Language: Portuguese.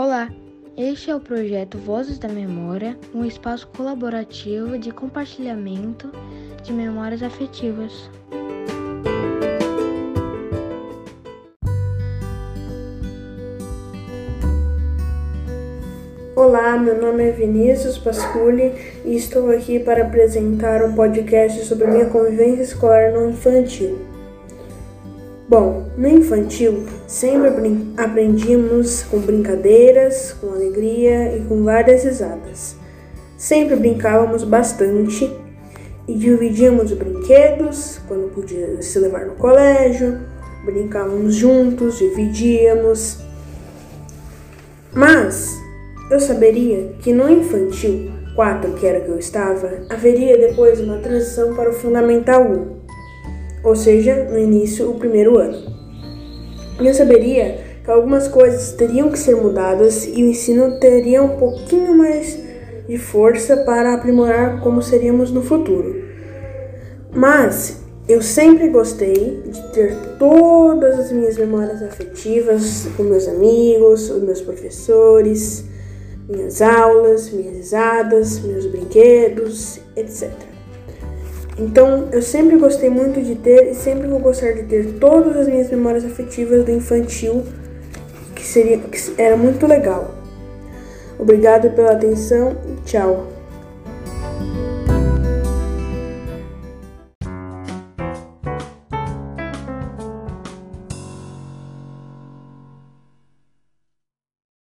Olá, este é o projeto Vozes da Memória, um espaço colaborativo de compartilhamento de memórias afetivas. Olá, meu nome é Vinícius Pasculi e estou aqui para apresentar um podcast sobre minha convivência escolar no infantil. Bom, no infantil sempre aprendíamos com brincadeiras, com alegria e com várias risadas. Sempre brincávamos bastante e dividíamos brinquedos quando podia se levar no colégio, brincávamos juntos, dividíamos. Mas eu saberia que no infantil 4, que era que eu estava, haveria depois uma transição para o Fundamental 1 ou seja, no início, o primeiro ano. Eu saberia que algumas coisas teriam que ser mudadas e o ensino teria um pouquinho mais de força para aprimorar como seríamos no futuro. Mas eu sempre gostei de ter todas as minhas memórias afetivas com meus amigos, os meus professores, minhas aulas, minhas risadas, meus brinquedos, etc. Então, eu sempre gostei muito de ter e sempre vou gostar de ter todas as minhas memórias afetivas do infantil, que seria que era muito legal. Obrigado pela atenção e tchau.